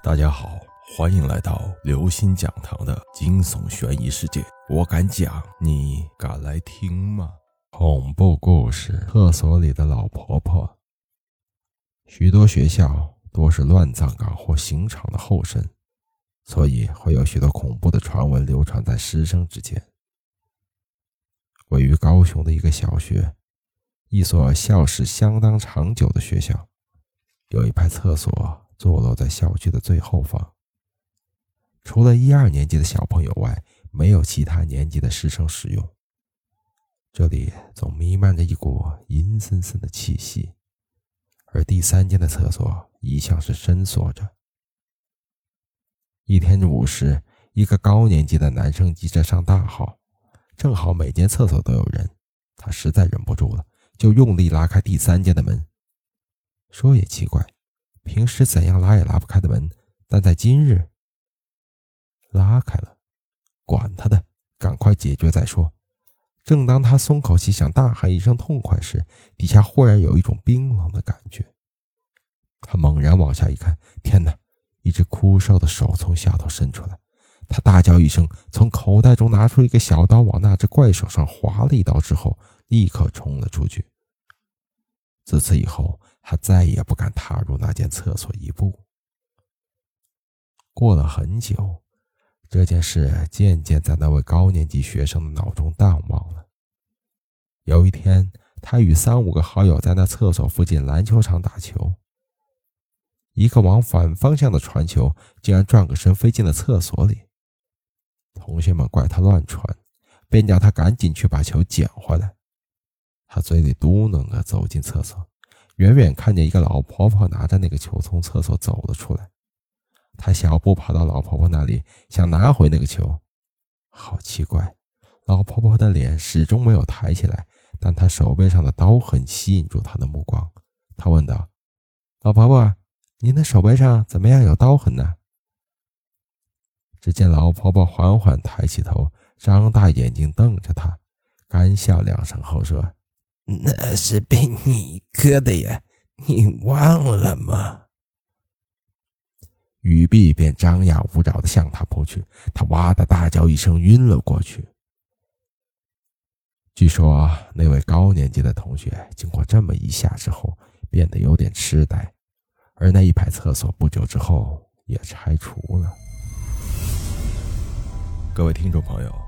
大家好，欢迎来到刘星讲堂的惊悚悬疑世界。我敢讲，你敢来听吗？恐怖故事：厕所里的老婆婆。许多学校多是乱葬岗或刑场的后身，所以会有许多恐怖的传闻流传在师生之间。位于高雄的一个小学，一所校史相当长久的学校，有一排厕所。坐落在校区的最后方，除了一二年级的小朋友外，没有其他年级的师生使用。这里总弥漫着一股阴森森的气息，而第三间的厕所一向是深锁着。一天午时，一个高年级的男生急着上大号，正好每间厕所都有人，他实在忍不住了，就用力拉开第三间的门。说也奇怪。平时怎样拉也拉不开的门，但在今日拉开了。管他的，赶快解决再说。正当他松口气，想大喊一声痛快时，底下忽然有一种冰冷的感觉。他猛然往下一看，天哪！一只枯瘦的手从下头伸出来。他大叫一声，从口袋中拿出一个小刀，往那只怪手上划了一刀之后，立刻冲了出去。自此以后。他再也不敢踏入那间厕所一步。过了很久，这件事渐渐在那位高年级学生的脑中淡忘了。有一天，他与三五个好友在那厕所附近篮球场打球，一个往反方向的传球竟然转个身飞进了厕所里。同学们怪他乱传，便叫他赶紧去把球捡回来。他嘴里嘟囔着走进厕所。远远看见一个老婆婆拿着那个球从厕所走了出来，他小步跑到老婆婆那里，想拿回那个球。好奇怪，老婆婆的脸始终没有抬起来，但她手背上的刀痕吸引住他的目光。他问道：“老婆婆，您的手背上怎么样有刀痕呢？”只见老婆婆缓缓抬起头，张大眼睛瞪着他，干笑两声后说。那是被你割的呀，你忘了吗？雨碧便张牙舞爪的向他扑去，他哇的大叫一声，晕了过去。据说那位高年级的同学经过这么一下之后，变得有点痴呆，而那一排厕所不久之后也拆除了。各位听众朋友。